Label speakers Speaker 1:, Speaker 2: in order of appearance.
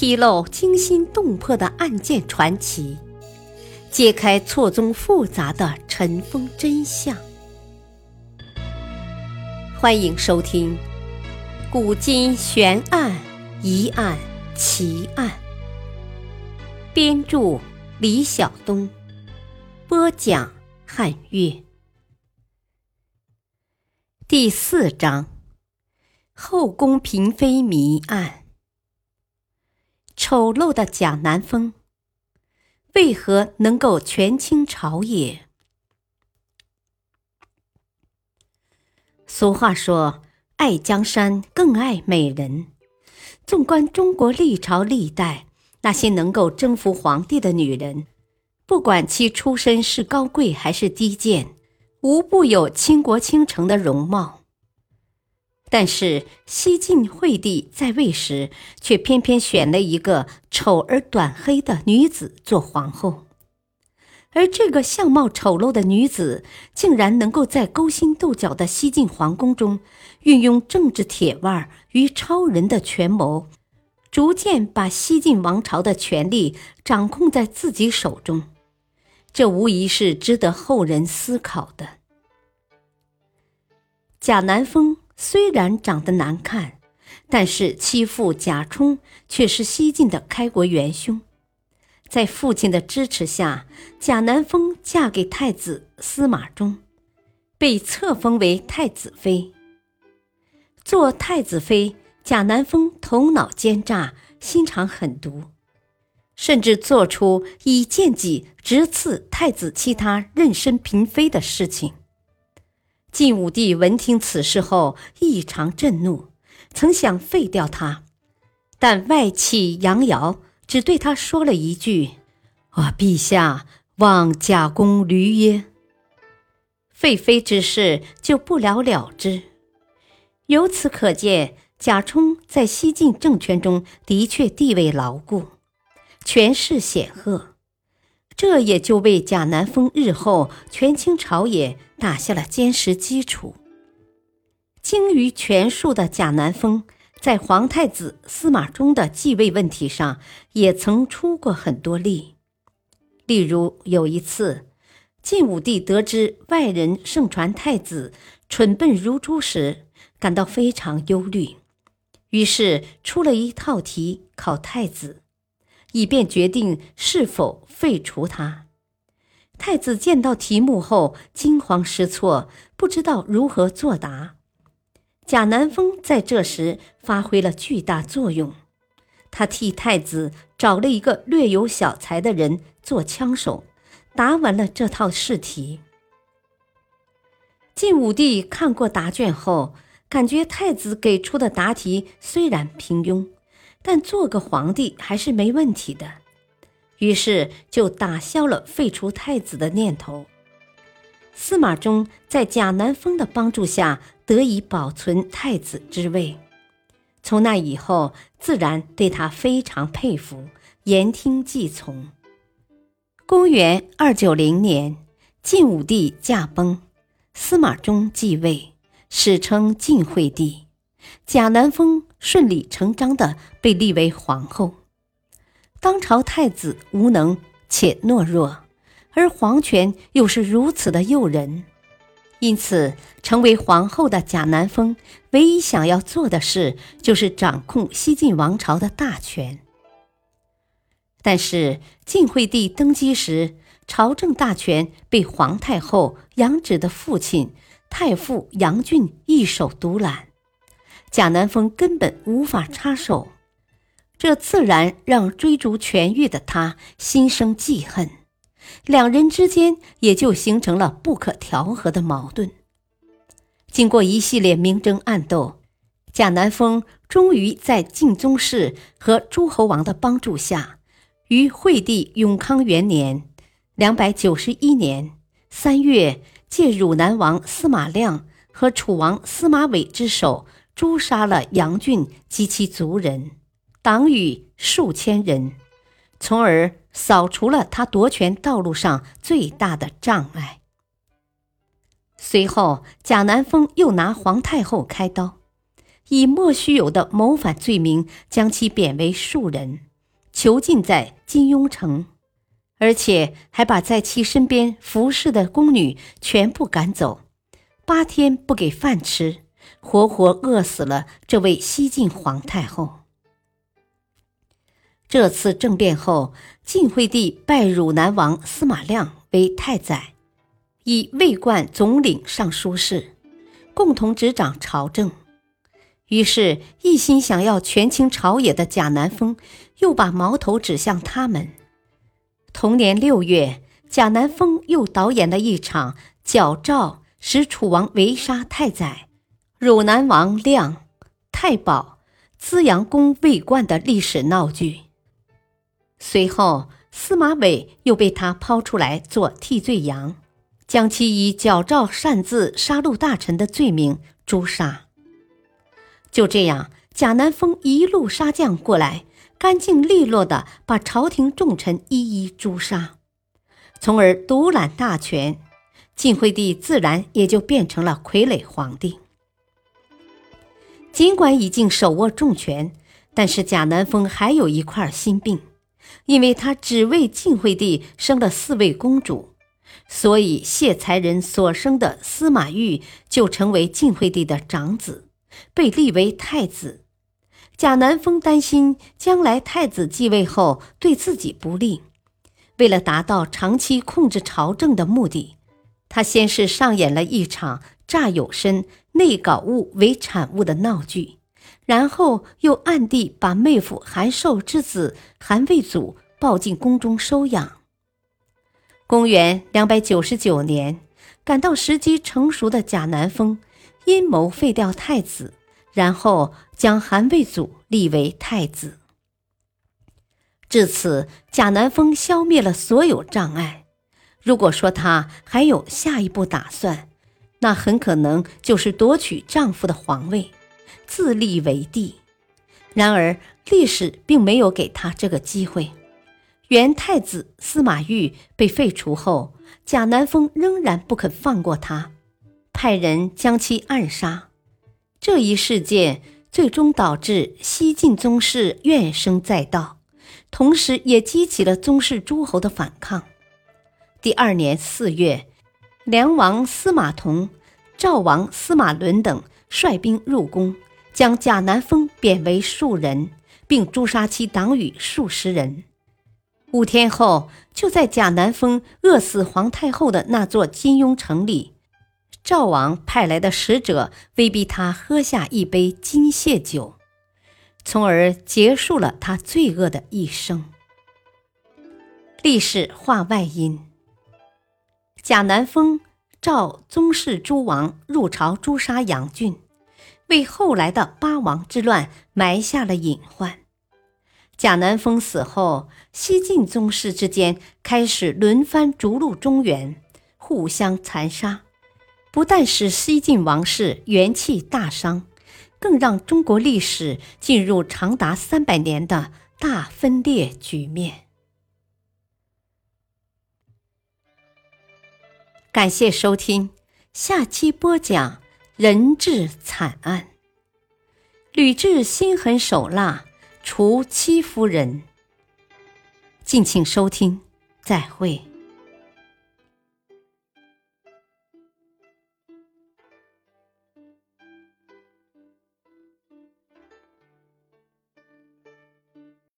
Speaker 1: 披露惊心动魄的案件传奇，揭开错综复杂的尘封真相。欢迎收听《古今悬案、疑案、奇案》，编著李晓东，播讲汉月。第四章：后宫嫔妃谜案。丑陋的贾南风，为何能够权倾朝野？俗话说：“爱江山更爱美人。”纵观中国历朝历代，那些能够征服皇帝的女人，不管其出身是高贵还是低贱，无不有倾国倾城的容貌。但是西晋惠帝在位时，却偏偏选了一个丑而短黑的女子做皇后，而这个相貌丑陋的女子，竟然能够在勾心斗角的西晋皇宫中，运用政治铁腕与超人的权谋，逐渐把西晋王朝的权力掌控在自己手中。这无疑是值得后人思考的。贾南风。虽然长得难看，但是其父贾充却是西晋的开国元凶。在父亲的支持下，贾南风嫁给太子司马衷，被册封为太子妃。做太子妃，贾南风头脑奸诈，心肠狠毒，甚至做出以剑戟直刺太子其他妊娠嫔妃的事情。晋武帝闻听此事后异常震怒，曾想废掉他，但外戚杨瑶只对他说了一句：“啊，陛下望贾公驴耶。”废妃之事就不了了之。由此可见，贾充在西晋政权中的确地位牢固，权势显赫。这也就为贾南风日后权倾朝野打下了坚实基础。精于权术的贾南风，在皇太子司马衷的继位问题上也曾出过很多力。例如有一次，晋武帝得知外人盛传太子蠢笨如猪时，感到非常忧虑，于是出了一套题考太子。以便决定是否废除他。太子见到题目后惊慌失措，不知道如何作答。贾南风在这时发挥了巨大作用，他替太子找了一个略有小才的人做枪手，答完了这套试题。晋武帝看过答卷后，感觉太子给出的答题虽然平庸。但做个皇帝还是没问题的，于是就打消了废除太子的念头。司马衷在贾南风的帮助下得以保存太子之位，从那以后自然对他非常佩服，言听计从。公元二九零年，晋武帝驾崩，司马衷继位，史称晋惠帝。贾南风顺理成章地被立为皇后。当朝太子无能且懦弱，而皇权又是如此的诱人，因此成为皇后的贾南风唯一想要做的事就是掌控西晋王朝的大权。但是晋惠帝登基时，朝政大权被皇太后杨芷的父亲太傅杨俊一手独揽。贾南风根本无法插手，这自然让追逐权欲的他心生记恨，两人之间也就形成了不可调和的矛盾。经过一系列明争暗斗，贾南风终于在晋宗室和诸侯王的帮助下，于惠帝永康元年（两百九十一年）三月，借汝南王司马亮和楚王司马玮之手。诛杀了杨俊及其族人，党羽数千人，从而扫除了他夺权道路上最大的障碍。随后，贾南风又拿皇太后开刀，以莫须有的谋反罪名将其贬为庶人。囚禁在金庸城，而且还把在其身边服侍的宫女全部赶走，八天不给饭吃，活活饿死了这位西晋皇太后。这次政变后，晋惠帝拜汝南王司马亮为太宰，以卫冠总领尚书事，共同执掌朝政。于是，一心想要权倾朝野的贾南风，又把矛头指向他们。同年六月，贾南风又导演了一场矫诏使楚王围杀太宰、汝南王亮、太保、资阳宫卫冠的历史闹剧。随后，司马伟又被他抛出来做替罪羊，将其以矫诏擅自杀戮大臣的罪名诛杀。就这样，贾南风一路杀将过来，干净利落的把朝廷重臣一一诛杀，从而独揽大权。晋惠帝自然也就变成了傀儡皇帝。尽管已经手握重权，但是贾南风还有一块心病。因为他只为晋惠帝生了四位公主，所以谢才人所生的司马昱就成为晋惠帝的长子，被立为太子。贾南风担心将来太子继位后对自己不利，为了达到长期控制朝政的目的，他先是上演了一场诈有身、内搞物为产物的闹剧。然后又暗地把妹夫韩寿之子韩魏祖抱进宫中收养。公元两百九十九年，感到时机成熟的贾南风阴谋废掉太子，然后将韩魏祖立为太子。至此，贾南风消灭了所有障碍。如果说他还有下一步打算，那很可能就是夺取丈夫的皇位。自立为帝，然而历史并没有给他这个机会。元太子司马昱被废除后，贾南风仍然不肯放过他，派人将其暗杀。这一事件最终导致西晋宗室怨声载道，同时也激起了宗室诸侯的反抗。第二年四月，梁王司马同、赵王司马伦等率兵入宫。将贾南风贬为庶人，并诛杀其党羽数十人。五天后，就在贾南风饿死皇太后的那座金庸城里，赵王派来的使者威逼他喝下一杯金屑酒，从而结束了他罪恶的一生。历史话外音：贾南风召宗室诸王入朝诛杀杨俊。为后来的八王之乱埋下了隐患。贾南风死后，西晋宗室之间开始轮番逐鹿中原，互相残杀，不但使西晋王室元气大伤，更让中国历史进入长达三百年的大分裂局面。感谢收听，下期播讲。人质惨案，吕雉心狠手辣，除戚夫人。敬请收听，再会。